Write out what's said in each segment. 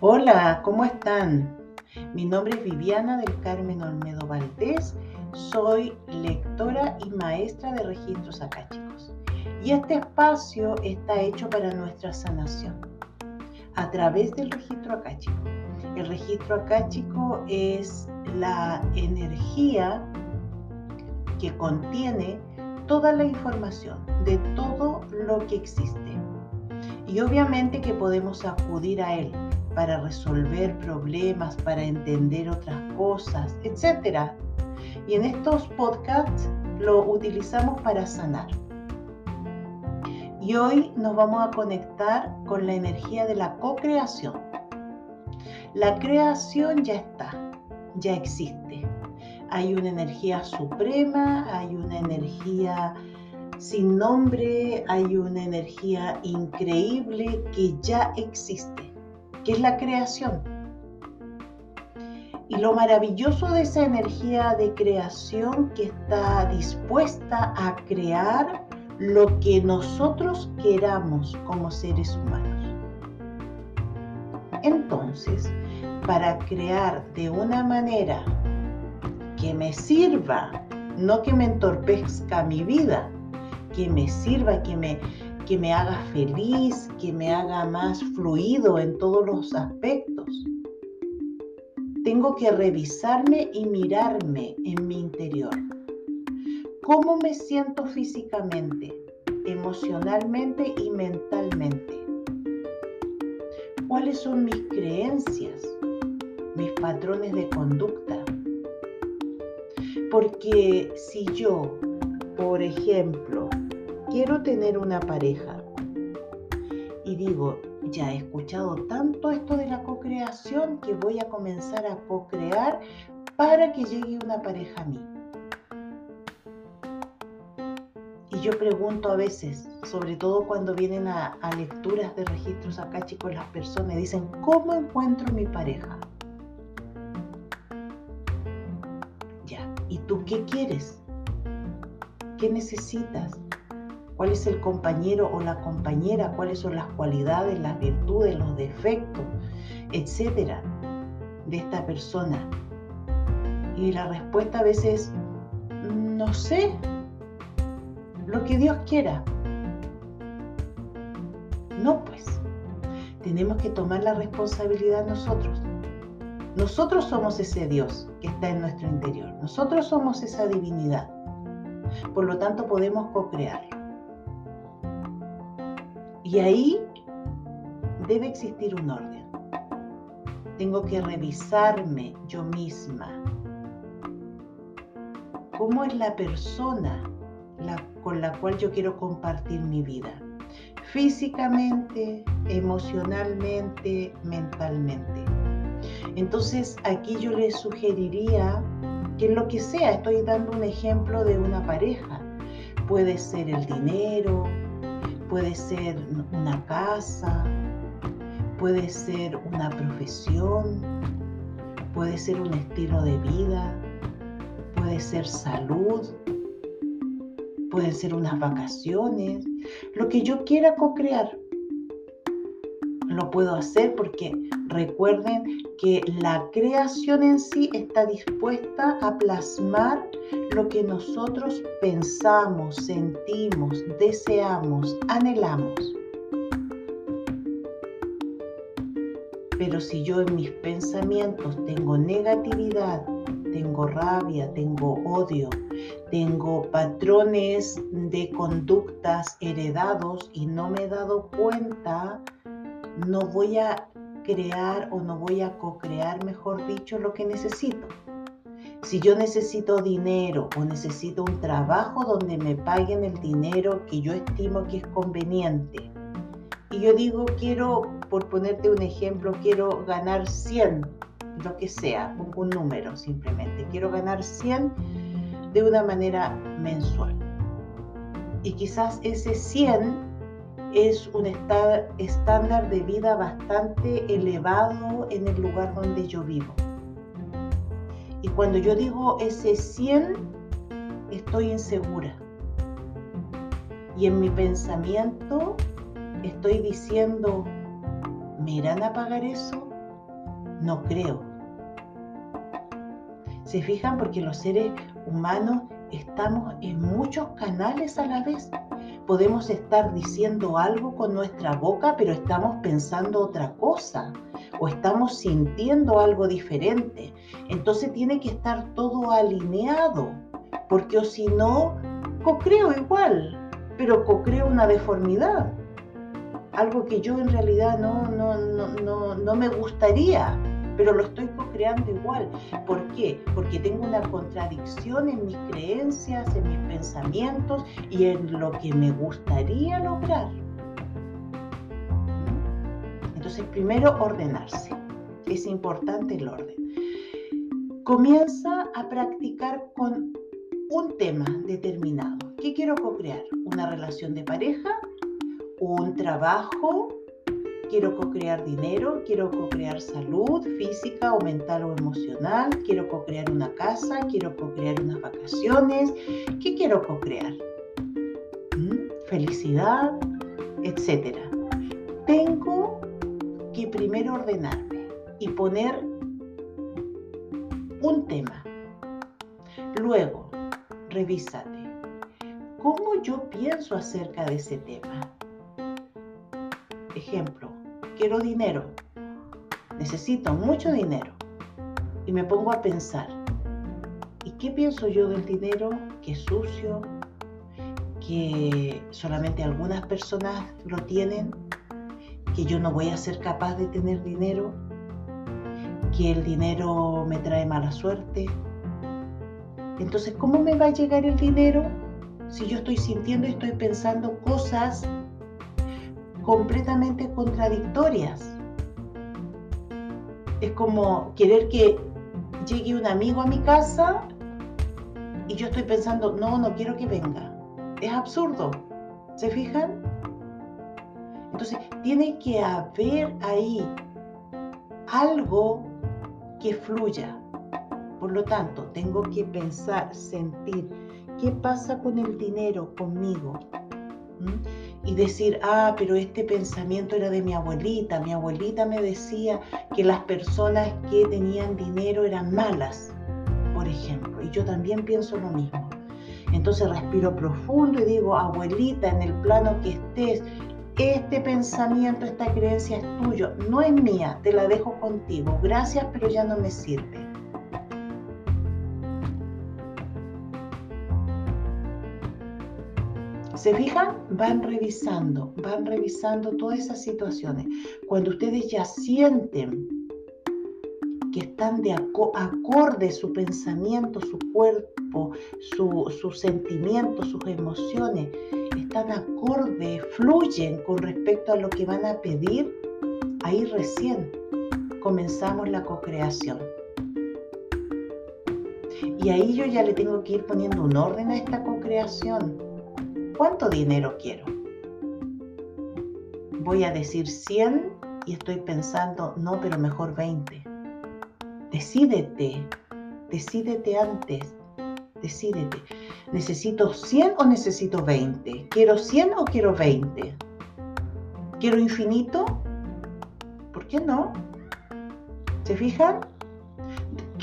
Hola, ¿cómo están? Mi nombre es Viviana del Carmen Olmedo Valdés. Soy lectora y maestra de registros acáchicos. Y este espacio está hecho para nuestra sanación a través del registro acáchico. El registro acáchico es la energía que contiene toda la información de todo lo que existe. Y obviamente que podemos acudir a él para resolver problemas, para entender otras cosas, etc. Y en estos podcasts lo utilizamos para sanar. Y hoy nos vamos a conectar con la energía de la co-creación. La creación ya está, ya existe. Hay una energía suprema, hay una energía sin nombre, hay una energía increíble que ya existe que es la creación. Y lo maravilloso de esa energía de creación que está dispuesta a crear lo que nosotros queramos como seres humanos. Entonces, para crear de una manera que me sirva, no que me entorpezca mi vida, que me sirva, que me, que me haga feliz, que me haga más fluido en todos los aspectos. Tengo que revisarme y mirarme en mi interior. ¿Cómo me siento físicamente, emocionalmente y mentalmente? ¿Cuáles son mis creencias, mis patrones de conducta? Porque si yo, por ejemplo, quiero tener una pareja. Y digo, ya he escuchado tanto esto de la co-creación que voy a comenzar a co-crear para que llegue una pareja a mí. Y yo pregunto a veces, sobre todo cuando vienen a, lecturas de registros acá, chicos, las personas dicen, ¿cómo encuentro mi pareja? Ya, ¿y tú qué quieres? ¿Qué necesitas? Cuál es el compañero o la compañera, cuáles son las cualidades, las virtudes, los defectos, etcétera, de esta persona. Y la respuesta a veces, no sé, lo que Dios quiera. No, pues, tenemos que tomar la responsabilidad nosotros. Nosotros somos ese Dios que está en nuestro interior. Nosotros somos esa divinidad. Por lo tanto, podemos co-crearlo. Y ahí debe existir un orden. Tengo que revisarme yo misma. ¿Cómo es la persona con la cual yo quiero compartir mi vida? Físicamente, emocionalmente, mentalmente. Entonces aquí yo les sugeriría que lo que sea, estoy dando un ejemplo de una pareja. Puede ser el dinero, puede ser una casa, puede ser una profesión, puede ser un estilo de vida, puede ser salud, pueden ser unas vacaciones, lo que yo quiera co-crear. Lo puedo hacer porque recuerden que la creación en sí está dispuesta a plasmar lo que nosotros pensamos, sentimos, deseamos, anhelamos. Pero si yo en mis pensamientos tengo negatividad, tengo rabia, tengo odio, tengo patrones de conductas heredados y no me he dado cuenta, no voy a crear o no voy a co-crear, mejor dicho, lo que necesito. Si yo necesito dinero o necesito un trabajo donde me paguen el dinero que yo estimo que es conveniente, y yo digo, quiero, por ponerte un ejemplo, quiero ganar 100, lo que sea, un, un número simplemente, quiero ganar 100 de una manera mensual. Y quizás ese 100 es un estándar de vida bastante elevado en el lugar donde yo vivo. Y cuando yo digo ese 100, estoy insegura. Y en mi pensamiento estoy diciendo, ¿me irán a pagar eso? no creo. ¿Se fijan? Porque los seres humanos estamos en muchos canales a la vez. Podemos estar diciendo algo con nuestra boca, pero estamos pensando otra cosa o estamos sintiendo algo diferente. Entonces tiene que estar todo alineado, porque o si no, co-creo igual, pero co-creo una deformidad. Algo que yo en realidad no, no, no, no, no me gustaría pero lo estoy co-creando igual. ¿Por qué? Porque tengo una contradicción en mis creencias, en mis pensamientos y en lo que me gustaría lograr. Entonces, primero ordenarse. Es importante el orden. Comienza a practicar con un tema determinado. ¿Qué quiero co-crear? ¿Una relación de pareja? ¿Un trabajo? Quiero co-crear dinero, quiero co-crear salud física o mental o emocional, quiero co-crear una casa, quiero co-crear unas vacaciones, ¿qué quiero co-crear? ¿Mm? Felicidad, etcétera. Tengo que primero ordenarme y poner un tema. Luego, revísate. ¿Cómo yo pienso acerca de ese tema? Ejemplo, quiero dinero, necesito mucho dinero. Y me pongo a pensar, ¿y qué pienso yo del dinero? Que es sucio, que solamente algunas personas lo tienen, que yo no voy a ser capaz de tener dinero, que el dinero me trae mala suerte. Entonces, ¿cómo me va a llegar el dinero si yo estoy sintiendo y estoy pensando cosas completamente contradictorias. Es como querer que llegue un amigo a mi casa y yo estoy pensando, no, no quiero que venga. Es absurdo. ¿Se fijan? Entonces, tiene que haber ahí algo que fluya. Por lo tanto, tengo que pensar, sentir, ¿qué pasa con el dinero conmigo? Y decir, ah, pero este pensamiento era de mi abuelita. Mi abuelita me decía que las personas que tenían dinero eran malas, por ejemplo. Y yo también pienso lo mismo. Entonces respiro profundo y digo, abuelita, en el plano que estés, este pensamiento, esta creencia es tuyo, no es mía, te la dejo contigo. Gracias, pero ya no me sirve. ¿Se fijan? Van revisando, van revisando todas esas situaciones. Cuando ustedes ya sienten que están de acorde su pensamiento, su cuerpo, sus sentimientos, sus emociones, están acorde, fluyen con respecto a lo que van a pedir, ahí recién comenzamos la co-creación. Y ahí yo ya le tengo que ir poniendo un orden a esta co-creación ¿Cuánto dinero quiero? Voy a decir 100 y estoy pensando, no, pero mejor 20. Decídete, decídete antes, decídete. ¿Necesito 100 o necesito 20? ¿Quiero 100 o quiero 20? ¿Quiero infinito? ¿Por qué no? ¿Se fijan?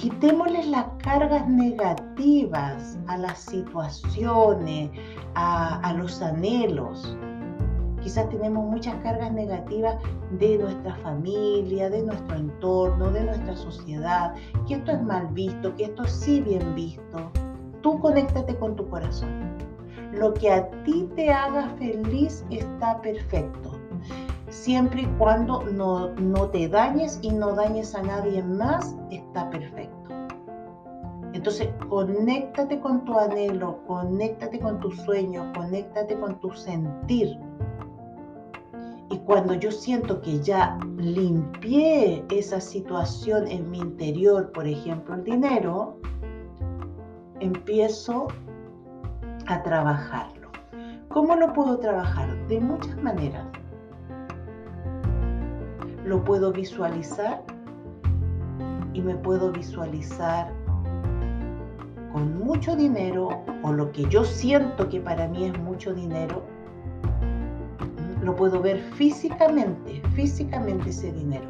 Quitémosle las cargas negativas a las situaciones, a, los anhelos. Quizás tenemos muchas cargas negativas de nuestra familia, de nuestro entorno, de nuestra sociedad, que esto es mal visto, que esto es sí bien visto. Tú conéctate con tu corazón. Lo que a ti te haga feliz está perfecto, siempre y cuando no, no te dañes y no dañes a nadie más, está perfecto. Entonces, conéctate con tu anhelo, conéctate con tu sueño, conéctate con tu sentir. Y cuando yo siento que ya limpié esa situación en mi interior, por ejemplo, el dinero, empiezo a trabajarlo. ¿Cómo lo puedo trabajar? De muchas maneras. Lo puedo visualizar y me puedo visualizar con mucho dinero o lo que yo siento que para mí es mucho dinero, lo puedo ver físicamente, físicamente ese dinero.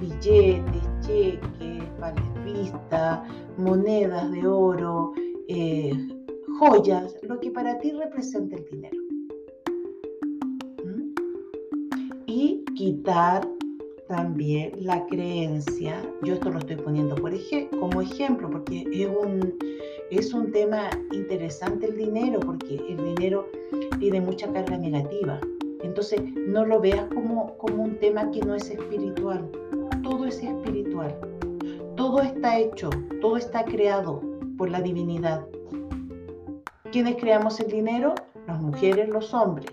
Billetes, cheques, vales vista, monedas de oro, eh, joyas, lo que para ti representa el dinero. ¿Mm? Y quitar también la creencia, yo esto lo estoy poniendo por como ejemplo, porque es un, es un tema interesante el dinero, porque el dinero tiene mucha carga negativa. Entonces, no lo veas como, como un tema que no es espiritual. Todo es espiritual. Todo está hecho, todo está creado por la divinidad. ¿Quiénes creamos el dinero? Las mujeres, los hombres,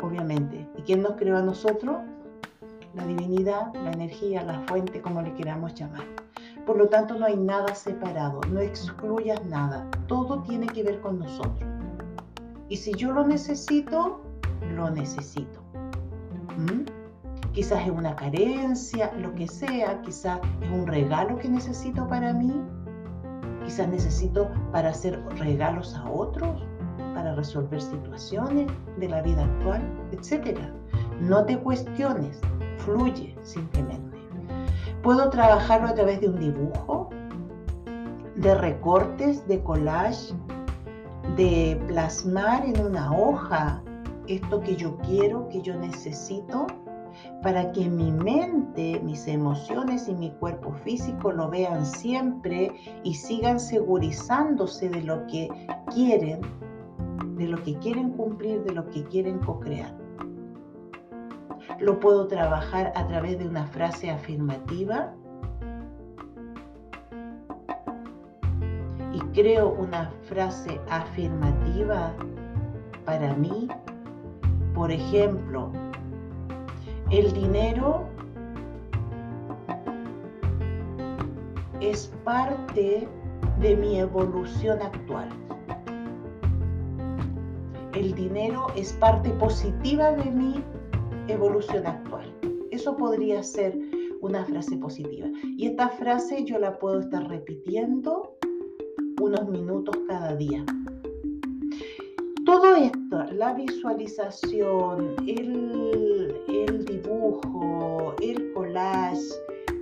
obviamente. ¿Y quién nos creó a nosotros? La divinidad, la energía, la fuente, como le queramos llamar. Por lo tanto, no hay nada separado, no excluyas nada. Todo tiene que ver con nosotros. Y si yo lo necesito, lo necesito. ¿Mm? Quizás es una carencia, lo que sea, quizás es un regalo que necesito para mí, quizás necesito para hacer regalos a otros, para resolver situaciones de la vida actual, etc. No te cuestiones, fluye simplemente. Puedo trabajarlo a través de un dibujo, de recortes, de collage, de plasmar en una hoja esto que yo quiero, que yo necesito, para que mi mente, mis emociones y mi cuerpo físico lo vean siempre y sigan segurizándose de lo que quieren, de lo que quieren cumplir, de lo que quieren co-crear. Lo puedo trabajar a través de una frase afirmativa y creo una frase afirmativa para mí. Por ejemplo, el dinero es parte de mi evolución actual. El dinero es parte positiva de mi evolución actual. Eso podría ser una frase positiva. Y esta frase yo la puedo estar repitiendo unos minutos cada día. Todo esto, la visualización, el, dibujo, el collage,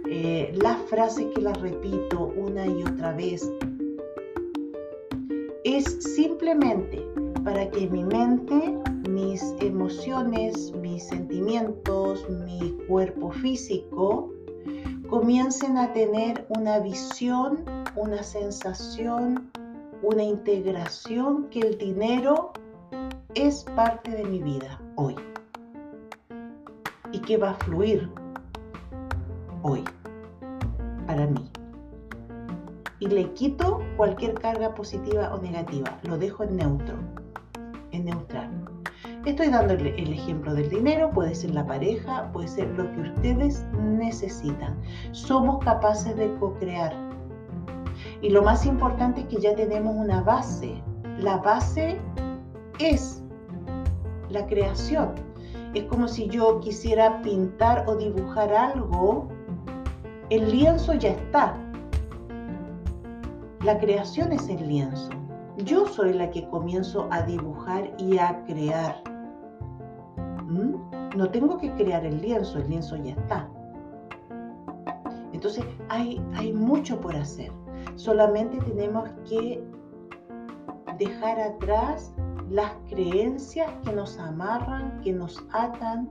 eh, las frases que las repito una y otra vez, es simplemente para que mi mente mis emociones, mis sentimientos, mi cuerpo físico comiencen a tener una visión, una sensación, una integración que el dinero es parte de mi vida hoy y que va a fluir hoy para mí. Y le quito cualquier carga positiva o negativa, lo dejo en neutro, en neutral. Estoy dando el, ejemplo del dinero, puede ser la pareja, puede ser lo que ustedes necesitan. Somos capaces de co-crear. Y lo más importante es que ya tenemos una base. La base es la creación. Es como si yo quisiera pintar o dibujar algo, el lienzo ya está. La creación es el lienzo. Yo soy la que comienzo a dibujar y a crear. No tengo que crear el lienzo, el lienzo ya está. Entonces hay, hay mucho por hacer. Solamente tenemos que dejar atrás las creencias que nos amarran, que nos atan,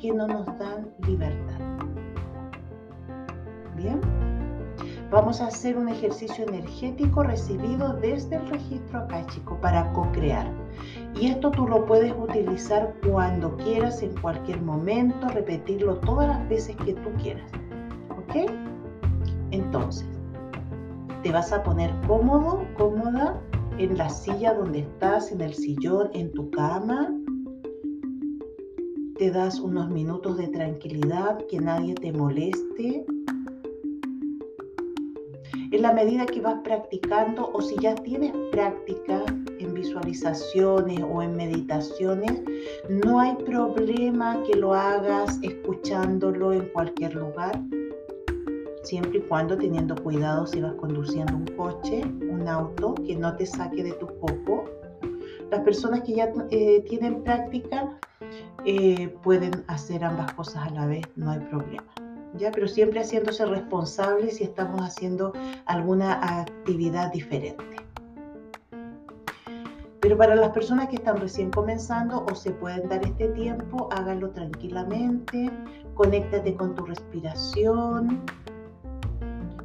que no nos dan libertad. Bien, vamos a hacer un ejercicio energético recibido desde el registro acáchico para co-crear. Y esto tú lo puedes utilizar cuando quieras, en cualquier momento, repetirlo todas las veces que tú quieras. ¿Ok? Entonces, te vas a poner cómodo, cómoda en la silla donde estás, en el sillón, en tu cama. Te das unos minutos de tranquilidad, que nadie te moleste. En la medida que vas practicando o si ya tienes práctica, visualizaciones o en meditaciones, no hay problema que lo hagas escuchándolo en cualquier lugar, siempre y cuando teniendo cuidado si vas conduciendo un coche, un auto, que no te saque de tu foco. Las personas que ya eh, tienen práctica eh, pueden hacer ambas cosas a la vez, no hay problema. ya, pero siempre haciéndose responsable si estamos haciendo alguna actividad diferente. Pero para las personas que están recién comenzando o se pueden dar este tiempo, háganlo tranquilamente, conéctate con tu respiración.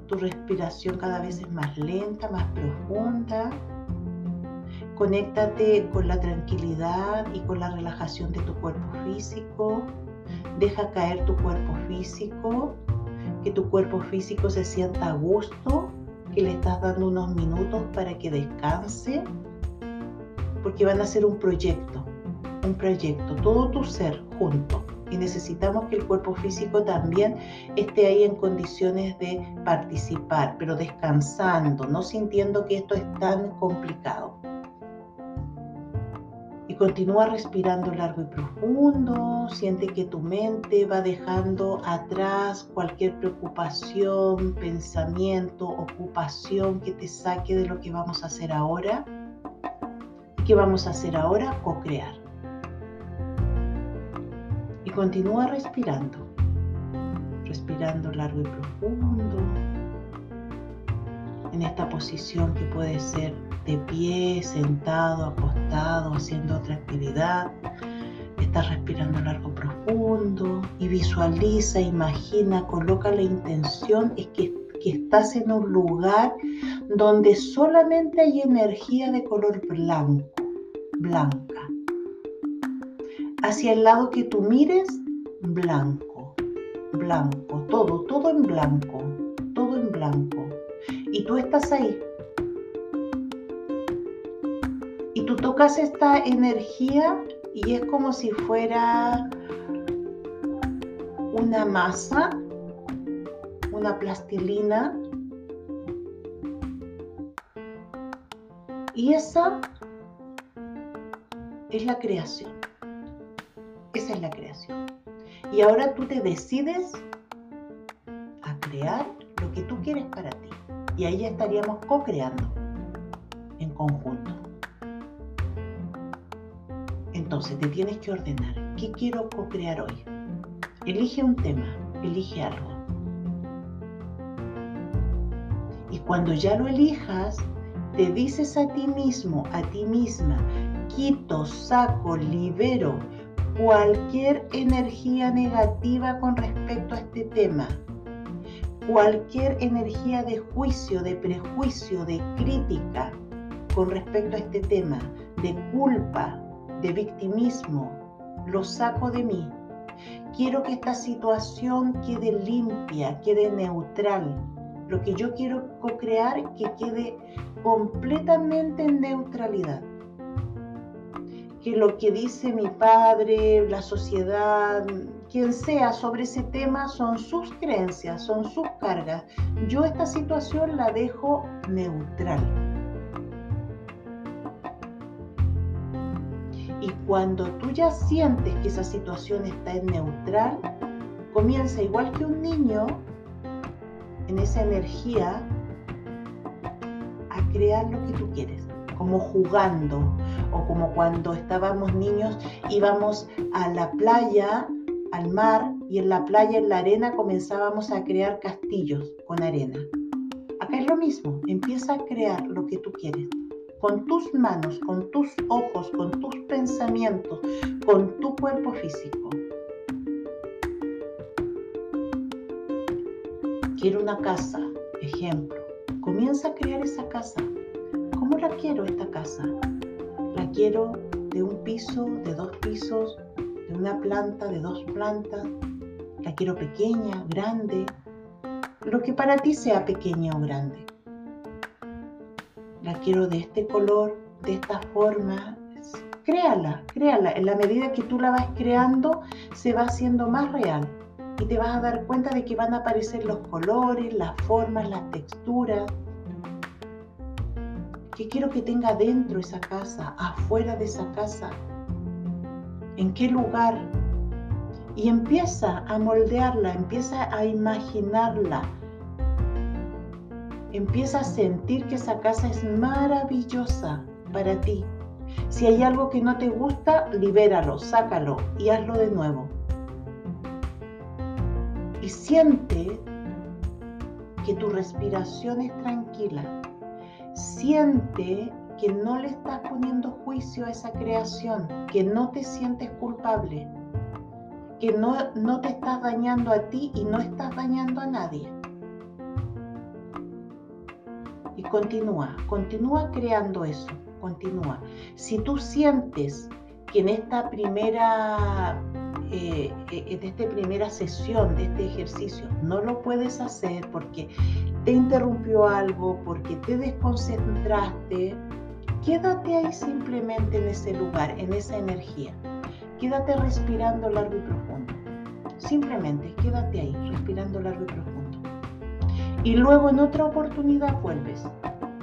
Tu respiración cada vez es más lenta, más profunda. Conéctate con la tranquilidad y con la relajación de tu cuerpo físico. Deja caer tu cuerpo físico, que tu cuerpo físico se sienta a gusto, que le estás dando unos minutos para que descanse, porque van a ser un proyecto, un proyecto, todo tu ser junto. Y necesitamos que el cuerpo físico también esté ahí en condiciones de participar, pero descansando, no sintiendo que esto es tan complicado continúa respirando largo y profundo. Siente que tu mente va dejando atrás cualquier preocupación, pensamiento, ocupación que te saque de lo que vamos a hacer ahora. ¿Y qué vamos a hacer ahora? Co-crear. Y continúa respirando. Respirando largo y profundo. En esta posición que puede ser de pie, sentado, acostado, haciendo otra actividad. Estás respirando largo, profundo y visualiza, imagina, coloca la intención es que estás en un lugar donde solamente hay energía de color blanco, blanca. Hacia el lado que tú mires, blanco, blanco, todo, todo en blanco, todo en blanco. Y tú estás ahí, tú tocas esta energía y es como si fuera una masa, una plastilina. Y esa es la creación. Esa es la creación. Y ahora tú te decides a crear lo que tú quieres para ti. Y ahí ya estaríamos co-creando en conjunto. Entonces te tienes que ordenar. ¿Qué quiero co-crear hoy? Elige un tema, elige algo. Y cuando ya lo elijas, te dices a ti mismo, a ti misma, quito, saco, libero cualquier energía negativa con respecto a este tema. Cualquier energía de juicio, de prejuicio, de crítica con respecto a este tema, de culpa, de victimismo, lo saco de mí. Quiero que esta situación quede limpia, quede neutral. Lo que yo quiero co-crear, que quede completamente en neutralidad. Que lo que dice mi padre, la sociedad, quien sea sobre ese tema son sus creencias, son sus cargas. Yo esta situación la dejo neutral Y cuando tú ya sientes que esa situación está en neutral, comienza igual que un niño en esa energía a crear lo que tú quieres, como jugando o como cuando estábamos niños íbamos a la playa, al mar y en la playa, en la arena comenzábamos a crear castillos con arena. Acá es lo mismo, empieza a crear lo que tú quieres con tus manos, con tus ojos, con tus pensamientos, con tu cuerpo físico. Quiero una casa, ejemplo. Comienza a crear esa casa. ¿Cómo la quiero esta casa? La quiero de un piso, de dos pisos, de una planta, de dos plantas. La quiero pequeña, grande. Lo que para ti sea pequeña o grande la quiero de este color, de esta forma. Créala, créala. En la medida que tú la vas creando, se va haciendo más real. Y te vas a dar cuenta de que van a aparecer los colores, las formas, las texturas. ¿Qué quiero que tenga dentro esa casa, afuera de esa casa? ¿En qué lugar? Y empieza a moldearla, empieza a imaginarla, Empieza a sentir que esa casa es maravillosa para ti. Si hay algo que no te gusta, libéralo, sácalo y hazlo de nuevo. Y siente que tu respiración es tranquila. Siente que no le estás poniendo juicio a esa creación, que no te sientes culpable, que no, no te estás dañando a ti y no estás dañando a nadie. Y continúa, continúa creando eso, continúa. Si tú sientes que en esta primera eh, eh, en esta primera sesión de este ejercicio no lo puedes hacer porque te interrumpió algo, porque te desconcentraste, quédate ahí simplemente en ese lugar, en esa energía. Quédate respirando largo y profundo. Simplemente quédate ahí, respirando largo y profundo. Y luego en otra oportunidad vuelves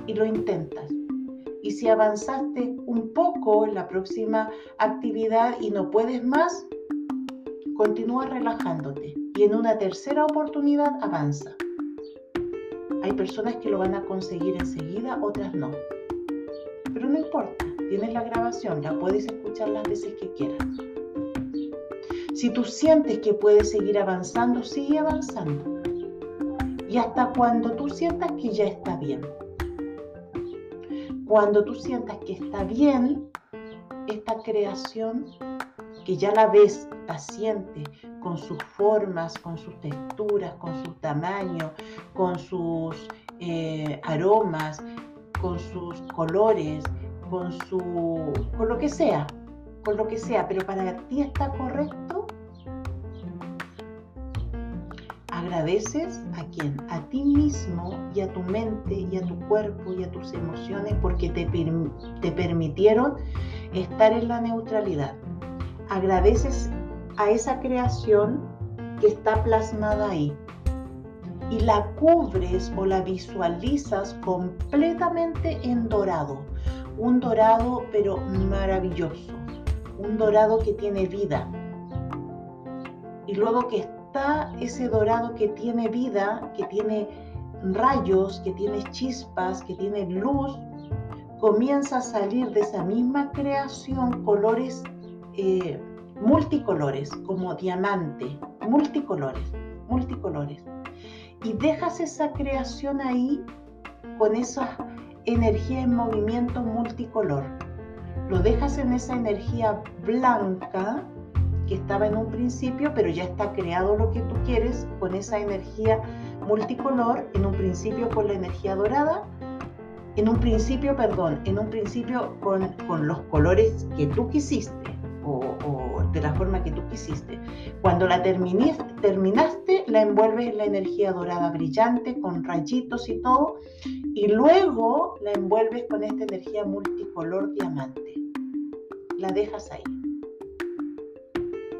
y lo intentas. Y si avanzaste un poco en la próxima actividad y no puedes más, Continúa relajándote y en una tercera oportunidad avanza. Hay personas que lo van a conseguir enseguida, otras no. Pero no importa, tienes la grabación, la puedes escuchar las veces que quieras. Si tú sientes que puedes seguir avanzando, sigue avanzando. Y hasta cuando tú sientas que ya está bien. Cuando tú sientas que está bien, esta creación que ya la ves paciente con sus formas, con sus texturas, con su tamaño, con sus eh, aromas, con sus colores, con su con lo que sea, con lo que sea, pero para ti está correcto. Agradeces a quién? A ti mismo y a tu mente y a tu cuerpo y a tus emociones porque te, te permitieron estar en la neutralidad agradeces a esa creación que está plasmada ahí. Y la cubres o la visualizas completamente en dorado, un dorado pero maravilloso, un dorado que tiene vida. Y luego que está ese dorado que tiene vida, que tiene rayos, que tiene chispas, que tiene luz, comienza a salir de esa misma creación colores eh, multicolores, como diamante, multicolores, multicolores. Y dejas esa creación ahí con esa energía en movimiento multicolor. Lo dejas en esa energía blanca que estaba en un principio, pero ya está creado lo que tú quieres con esa energía multicolor, en un principio con la energía dorada, en un principio, perdón, en un principio con, con los colores que tú quisiste o, de la forma que tú quisiste. Cuando la terminaste, la envuelves en la energía dorada brillante con rayitos y todo, y luego la envuelves con esta energía multicolor diamante. La dejas ahí.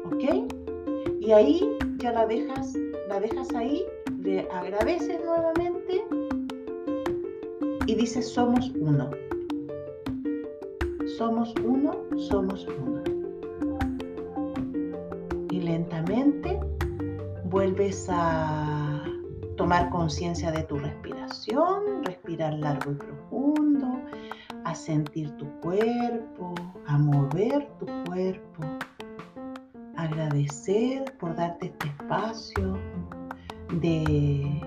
¿Ok? Y ahí ya la dejas, la dejas ahí, le agradeces nuevamente y dices somos uno. Somos uno, somos uno lentamente vuelves a tomar conciencia de tu respiración, respirar largo y profundo, a sentir tu cuerpo, a mover tu cuerpo, agradecer por darte este espacio de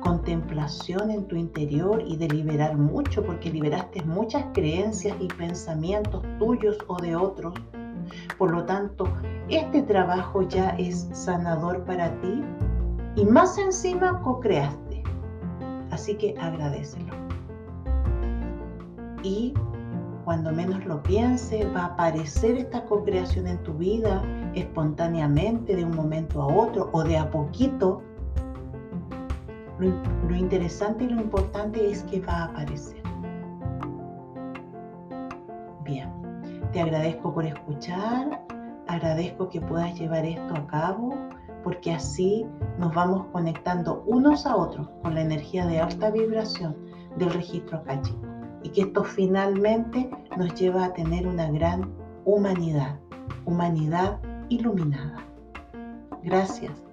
contemplación en tu interior y de liberar mucho, porque liberaste muchas creencias y pensamientos tuyos o de otros por lo tanto, este trabajo ya es sanador para ti y más encima co-creaste. Así que agradecelo. Y cuando menos lo piense, va a aparecer esta co-creación en tu vida espontáneamente de un momento a otro o de a poquito. Lo, lo interesante y lo importante es que va a aparecer. Te agradezco por escuchar, agradezco que puedas llevar esto a cabo, porque así nos vamos conectando unos a otros con la energía de alta vibración del registro acáchico y que esto finalmente nos lleva a tener una gran humanidad, humanidad iluminada. Gracias.